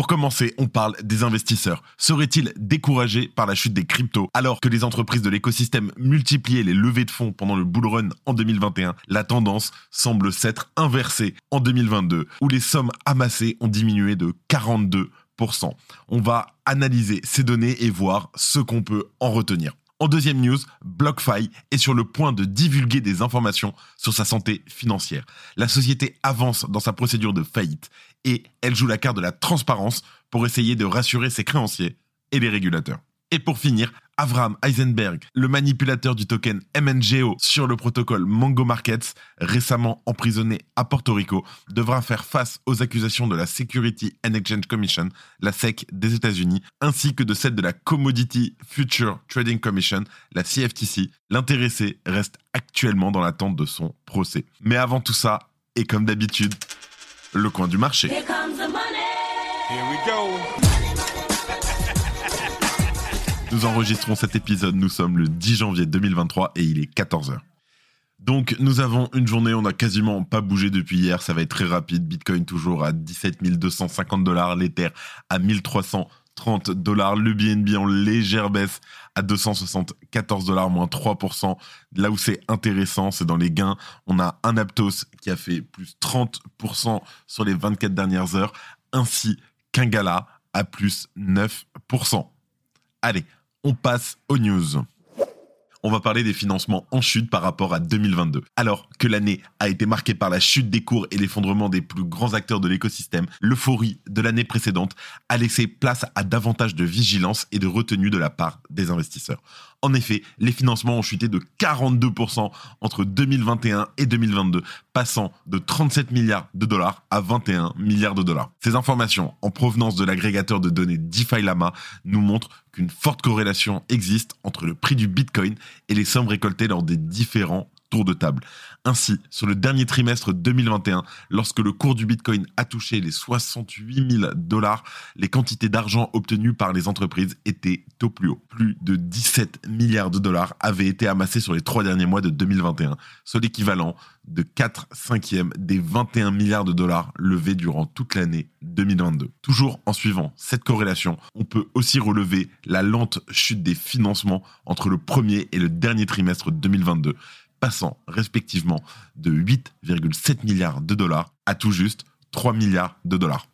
Pour commencer, on parle des investisseurs. Seraient-ils découragés par la chute des cryptos alors que les entreprises de l'écosystème multipliaient les levées de fonds pendant le bull run en 2021 La tendance semble s'être inversée en 2022 où les sommes amassées ont diminué de 42%. On va analyser ces données et voir ce qu'on peut en retenir. En deuxième news, BlockFi est sur le point de divulguer des informations sur sa santé financière. La société avance dans sa procédure de faillite et elle joue la carte de la transparence pour essayer de rassurer ses créanciers et les régulateurs. Et pour finir, Avram Eisenberg, le manipulateur du token MNGO sur le protocole Mongo Markets, récemment emprisonné à Porto Rico, devra faire face aux accusations de la Security and Exchange Commission, la SEC des États-Unis, ainsi que de celle de la Commodity Future Trading Commission, la CFTC. L'intéressé reste actuellement dans l'attente de son procès. Mais avant tout ça, et comme d'habitude, le coin du marché. Here comes the money. Here we go. Nous enregistrons cet épisode, nous sommes le 10 janvier 2023 et il est 14h. Donc nous avons une journée, on n'a quasiment pas bougé depuis hier, ça va être très rapide. Bitcoin toujours à 17 250 dollars, l'Ether à 1330 dollars, le BNB en légère baisse à 274 dollars, moins 3%. Là où c'est intéressant, c'est dans les gains. On a un Aptos qui a fait plus 30% sur les 24 dernières heures, ainsi qu'un Gala à plus 9%. Allez, on passe aux news. On va parler des financements en chute par rapport à 2022. Alors que l'année a été marquée par la chute des cours et l'effondrement des plus grands acteurs de l'écosystème, l'euphorie de l'année précédente a laissé place à davantage de vigilance et de retenue de la part des investisseurs. En effet, les financements ont chuté de 42% entre 2021 et 2022, passant de 37 milliards de dollars à 21 milliards de dollars. Ces informations, en provenance de l'agrégateur de données DeFi Lama, nous montrent qu'une forte corrélation existe entre le prix du Bitcoin et les sommes récoltées lors des différents tour de table. Ainsi, sur le dernier trimestre 2021, lorsque le cours du Bitcoin a touché les 68 000 dollars, les quantités d'argent obtenues par les entreprises étaient au plus haut. Plus de 17 milliards de dollars avaient été amassés sur les trois derniers mois de 2021, soit l'équivalent de 4 cinquièmes des 21 milliards de dollars levés durant toute l'année 2022. Toujours en suivant cette corrélation, on peut aussi relever la lente chute des financements entre le premier et le dernier trimestre 2022 passant respectivement de 8,7 milliards de dollars à tout juste 3 milliards de dollars.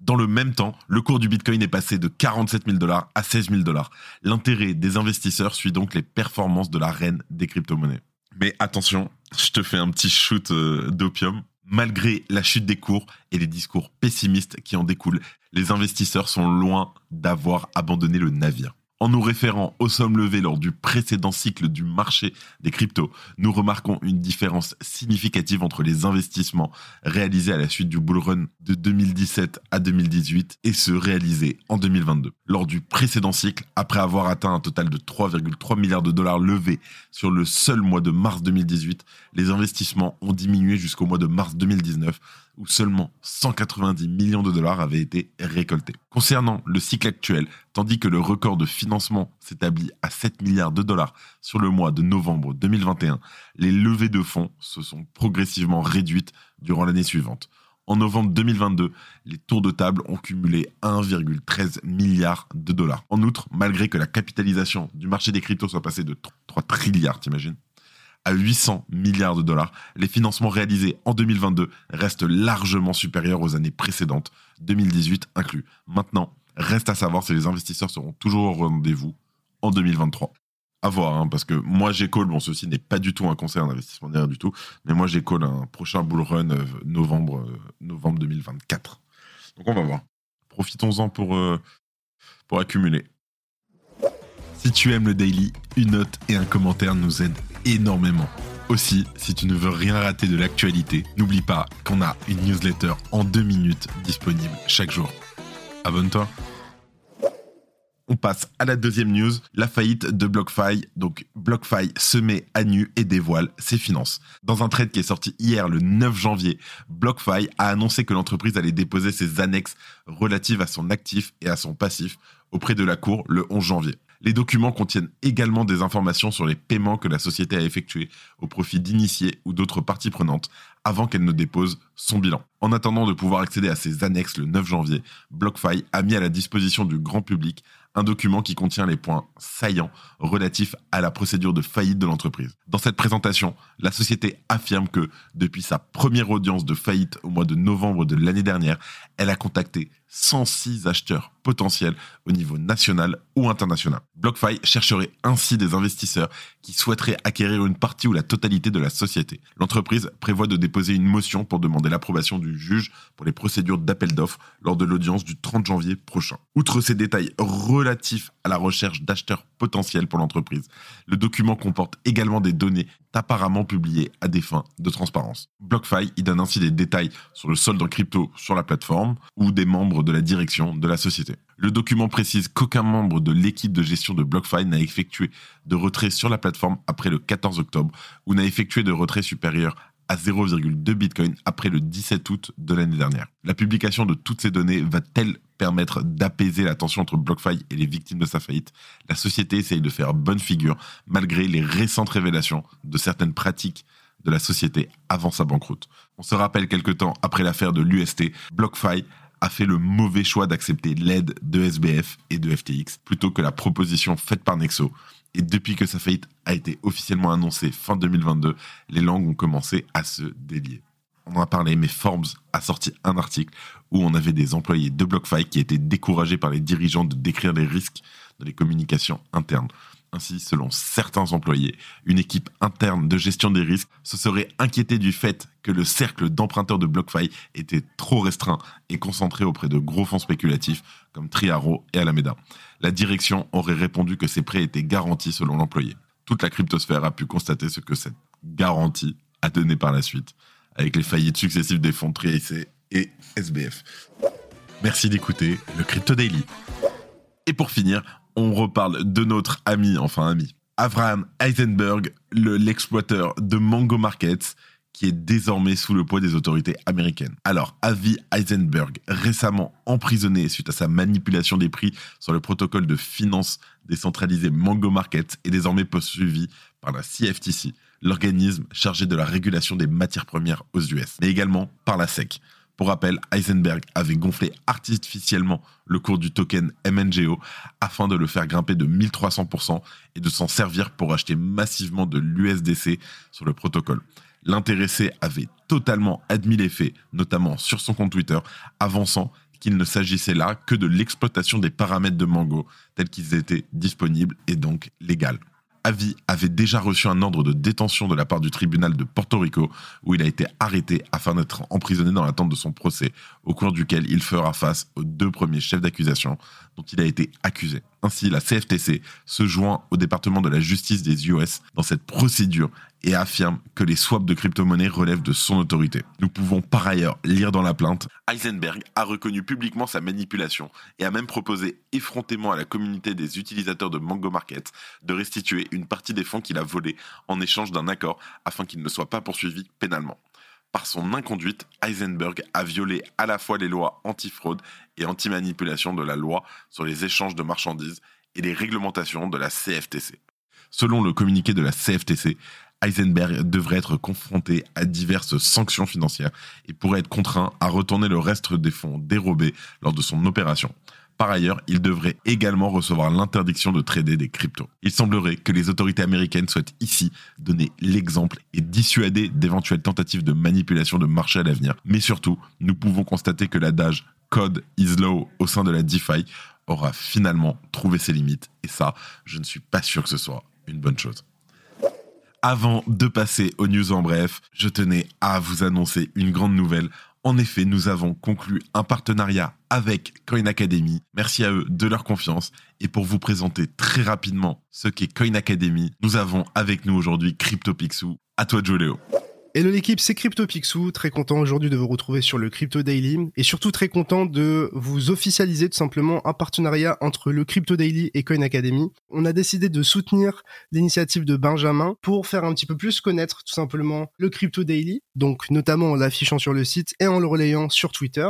Dans le même temps, le cours du Bitcoin est passé de 47 000 dollars à 16 000 dollars. L'intérêt des investisseurs suit donc les performances de la reine des crypto-monnaies. Mais attention, je te fais un petit shoot euh, d'opium. Malgré la chute des cours et les discours pessimistes qui en découlent, les investisseurs sont loin d'avoir abandonné le navire. En nous référant aux sommes levées lors du précédent cycle du marché des cryptos, nous remarquons une différence significative entre les investissements réalisés à la suite du bull run de 2017 à 2018 et ceux réalisés en 2022. Lors du précédent cycle, après avoir atteint un total de 3,3 milliards de dollars levés sur le seul mois de mars 2018, les investissements ont diminué jusqu'au mois de mars 2019 où seulement 190 millions de dollars avaient été récoltés. Concernant le cycle actuel, tandis que le record de financement s'établit à 7 milliards de dollars sur le mois de novembre 2021, les levées de fonds se sont progressivement réduites durant l'année suivante. En novembre 2022, les tours de table ont cumulé 1,13 milliard de dollars. En outre, malgré que la capitalisation du marché des cryptos soit passée de 3 trilliards, t'imagines? À 800 milliards de dollars, les financements réalisés en 2022 restent largement supérieurs aux années précédentes, 2018 inclus. Maintenant, reste à savoir si les investisseurs seront toujours au rendez-vous en 2023. À voir, hein, parce que moi j'ai call, bon ceci n'est pas du tout un conseil d'investissement derrière du tout, mais moi j'ai call un prochain bull run euh, novembre, euh, novembre 2024. Donc on va voir. Profitons-en pour, euh, pour accumuler. Si tu aimes le daily, une note et un commentaire nous aident énormément. Aussi, si tu ne veux rien rater de l'actualité, n'oublie pas qu'on a une newsletter en deux minutes disponible chaque jour. Abonne-toi. On passe à la deuxième news, la faillite de BlockFi. Donc BlockFi se met à nu et dévoile ses finances. Dans un trade qui est sorti hier le 9 janvier, BlockFi a annoncé que l'entreprise allait déposer ses annexes relatives à son actif et à son passif auprès de la Cour le 11 janvier. Les documents contiennent également des informations sur les paiements que la société a effectués au profit d'initiés ou d'autres parties prenantes avant qu'elle ne dépose son bilan. En attendant de pouvoir accéder à ces annexes le 9 janvier, BlockFi a mis à la disposition du grand public un document qui contient les points saillants relatifs à la procédure de faillite de l'entreprise. Dans cette présentation, la société affirme que depuis sa première audience de faillite au mois de novembre de l'année dernière, elle a contacté 106 acheteurs potentiels au niveau national ou international. BlockFi chercherait ainsi des investisseurs qui souhaiteraient acquérir une partie ou la totalité de la société. L'entreprise prévoit de déposer une motion pour demander l'approbation du juge pour les procédures d'appel d'offres lors de l'audience du 30 janvier prochain. Outre ces détails relatifs à la recherche d'acheteurs potentiels pour l'entreprise, le document comporte également des données apparemment publiées à des fins de transparence. BlockFi y donne ainsi des détails sur le solde en crypto sur la plateforme ou des membres de la direction de la société. Le document précise qu'aucun membre de l'équipe de gestion de BlockFi n'a effectué de retrait sur la plateforme après le 14 octobre ou n'a effectué de retrait supérieur à 0,2 Bitcoin après le 17 août de l'année dernière. La publication de toutes ces données va-t-elle permettre d'apaiser la tension entre BlockFi et les victimes de sa faillite? La société essaye de faire bonne figure malgré les récentes révélations de certaines pratiques de la société avant sa banqueroute. On se rappelle quelque temps après l'affaire de l'UST, BlockFi a fait le mauvais choix d'accepter l'aide de SBF et de FTX plutôt que la proposition faite par Nexo et depuis que sa faillite a été officiellement annoncée fin 2022, les langues ont commencé à se délier. On en a parlé, mais Forbes a sorti un article où on avait des employés de BlockFi qui étaient découragés par les dirigeants de décrire les risques dans les communications internes. Ainsi, selon certains employés, une équipe interne de gestion des risques se serait inquiétée du fait que le cercle d'emprunteurs de BlockFi était trop restreint et concentré auprès de gros fonds spéculatifs comme Triaro et Alameda. La direction aurait répondu que ces prêts étaient garantis selon l'employé. Toute la cryptosphère a pu constater ce que cette garantie a donné par la suite, avec les faillites successives des fonds TRIAC et SBF. Merci d'écouter le Crypto Daily. Et pour finir, on reparle de notre ami, enfin ami, Abraham Eisenberg, l'exploiteur de Mango Markets, qui est désormais sous le poids des autorités américaines. Alors, Avi Eisenberg, récemment emprisonné suite à sa manipulation des prix sur le protocole de finance décentralisé Mango Markets, est désormais poursuivi par la CFTC, l'organisme chargé de la régulation des matières premières aux US, mais également par la SEC. Pour rappel, Heisenberg avait gonflé artificiellement le cours du token MNGO afin de le faire grimper de 1300% et de s'en servir pour acheter massivement de l'USDC sur le protocole. L'intéressé avait totalement admis les faits, notamment sur son compte Twitter, avançant qu'il ne s'agissait là que de l'exploitation des paramètres de Mango tels qu'ils étaient disponibles et donc légaux. Avi avait déjà reçu un ordre de détention de la part du tribunal de Porto Rico où il a été arrêté afin d'être emprisonné dans l'attente de son procès au cours duquel il fera face aux deux premiers chefs d'accusation dont il a été accusé. Ainsi, la CFTC se joint au département de la justice des US dans cette procédure et affirme que les swaps de crypto-monnaies relèvent de son autorité. Nous pouvons par ailleurs lire dans la plainte Heisenberg a reconnu publiquement sa manipulation et a même proposé effrontément à la communauté des utilisateurs de Mango Market de restituer une partie des fonds qu'il a volés en échange d'un accord afin qu'il ne soit pas poursuivi pénalement. Par son inconduite, Heisenberg a violé à la fois les lois anti-fraude et anti-manipulation de la loi sur les échanges de marchandises et les réglementations de la CFTC. Selon le communiqué de la CFTC, Heisenberg devrait être confronté à diverses sanctions financières et pourrait être contraint à retourner le reste des fonds dérobés lors de son opération. Par ailleurs, il devrait également recevoir l'interdiction de trader des cryptos. Il semblerait que les autorités américaines souhaitent ici donner l'exemple et dissuader d'éventuelles tentatives de manipulation de marché à l'avenir. Mais surtout, nous pouvons constater que l'adage code is law au sein de la DeFi aura finalement trouvé ses limites. Et ça, je ne suis pas sûr que ce soit une bonne chose. Avant de passer aux news en bref, je tenais à vous annoncer une grande nouvelle en effet, nous avons conclu un partenariat avec Coin Academy. Merci à eux de leur confiance. Et pour vous présenter très rapidement ce qu'est Coin Academy, nous avons avec nous aujourd'hui CryptoPixou. À toi, Joléo. Hello l'équipe, c'est CryptoPixou, très content aujourd'hui de vous retrouver sur le Crypto Daily et surtout très content de vous officialiser tout simplement un partenariat entre le Crypto Daily et Coin Academy. On a décidé de soutenir l'initiative de Benjamin pour faire un petit peu plus connaître tout simplement le Crypto Daily, donc notamment en l'affichant sur le site et en le relayant sur Twitter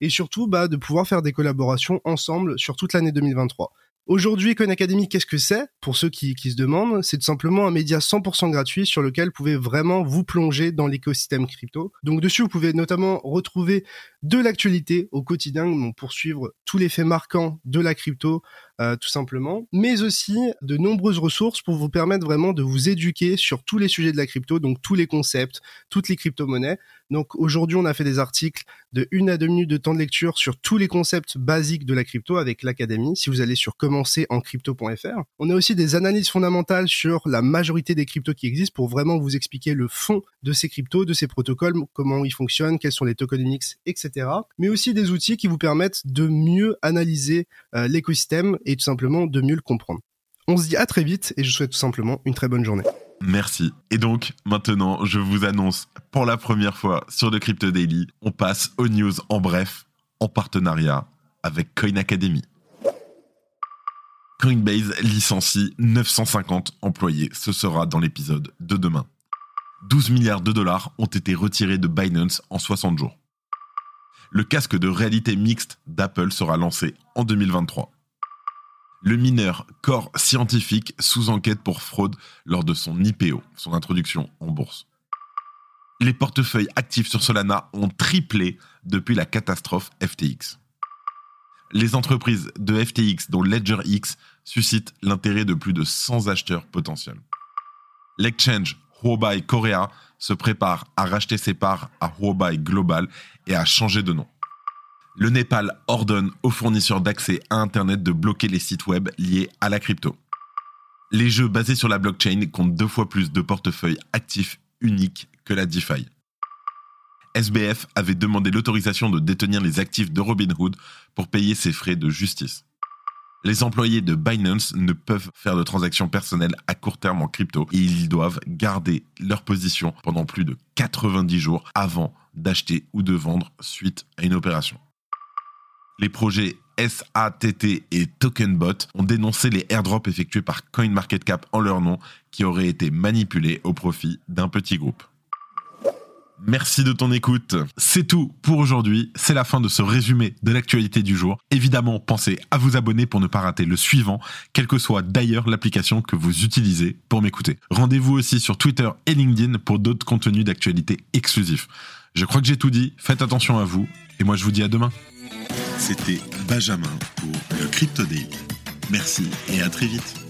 et surtout bah, de pouvoir faire des collaborations ensemble sur toute l'année 2023. Aujourd'hui, Coin Academy, qu'est-ce que c'est? Pour ceux qui, se demandent, c'est tout simplement un média 100% gratuit sur lequel vous pouvez vraiment vous plonger dans l'écosystème crypto. Donc dessus, vous pouvez notamment retrouver de l'actualité au quotidien, donc pour suivre tous les faits marquants de la crypto, euh, tout simplement, mais aussi de nombreuses ressources pour vous permettre vraiment de vous éduquer sur tous les sujets de la crypto, donc tous les concepts, toutes les crypto-monnaies. Donc aujourd'hui, on a fait des articles de une à deux minutes de temps de lecture sur tous les concepts basiques de la crypto avec l'académie. Si vous allez sur commencerencrypto.fr, on a aussi des analyses fondamentales sur la majorité des cryptos qui existent pour vraiment vous expliquer le fond de ces cryptos, de ces protocoles, comment ils fonctionnent, quels sont les tokenomics, etc. Mais aussi des outils qui vous permettent de mieux analyser euh, l'écosystème tout simplement de mieux le comprendre. On se dit à très vite et je souhaite tout simplement une très bonne journée. Merci. Et donc, maintenant, je vous annonce pour la première fois sur le Crypto Daily, on passe aux news en bref, en partenariat avec Coin Academy. Coinbase licencie 950 employés. Ce sera dans l'épisode de demain. 12 milliards de dollars ont été retirés de Binance en 60 jours. Le casque de réalité mixte d'Apple sera lancé en 2023 le mineur Core Scientifique sous enquête pour fraude lors de son IPO, son introduction en bourse. Les portefeuilles actifs sur Solana ont triplé depuis la catastrophe FTX. Les entreprises de FTX, dont LedgerX, suscitent l'intérêt de plus de 100 acheteurs potentiels. L'exchange Huobai Korea se prépare à racheter ses parts à Huobai Global et à changer de nom le Népal ordonne aux fournisseurs d'accès à Internet de bloquer les sites web liés à la crypto. Les jeux basés sur la blockchain comptent deux fois plus de portefeuilles actifs uniques que la DeFi. SBF avait demandé l'autorisation de détenir les actifs de Robinhood pour payer ses frais de justice. Les employés de Binance ne peuvent faire de transactions personnelles à court terme en crypto et ils doivent garder leur position pendant plus de 90 jours avant d'acheter ou de vendre suite à une opération. Les projets SATT et TokenBot ont dénoncé les airdrops effectués par CoinMarketCap en leur nom qui auraient été manipulés au profit d'un petit groupe. Merci de ton écoute. C'est tout pour aujourd'hui. C'est la fin de ce résumé de l'actualité du jour. Évidemment, pensez à vous abonner pour ne pas rater le suivant, quelle que soit d'ailleurs l'application que vous utilisez pour m'écouter. Rendez-vous aussi sur Twitter et LinkedIn pour d'autres contenus d'actualité exclusifs. Je crois que j'ai tout dit. Faites attention à vous. Et moi, je vous dis à demain. C'était Benjamin pour le Crypto Daily. Merci et à très vite.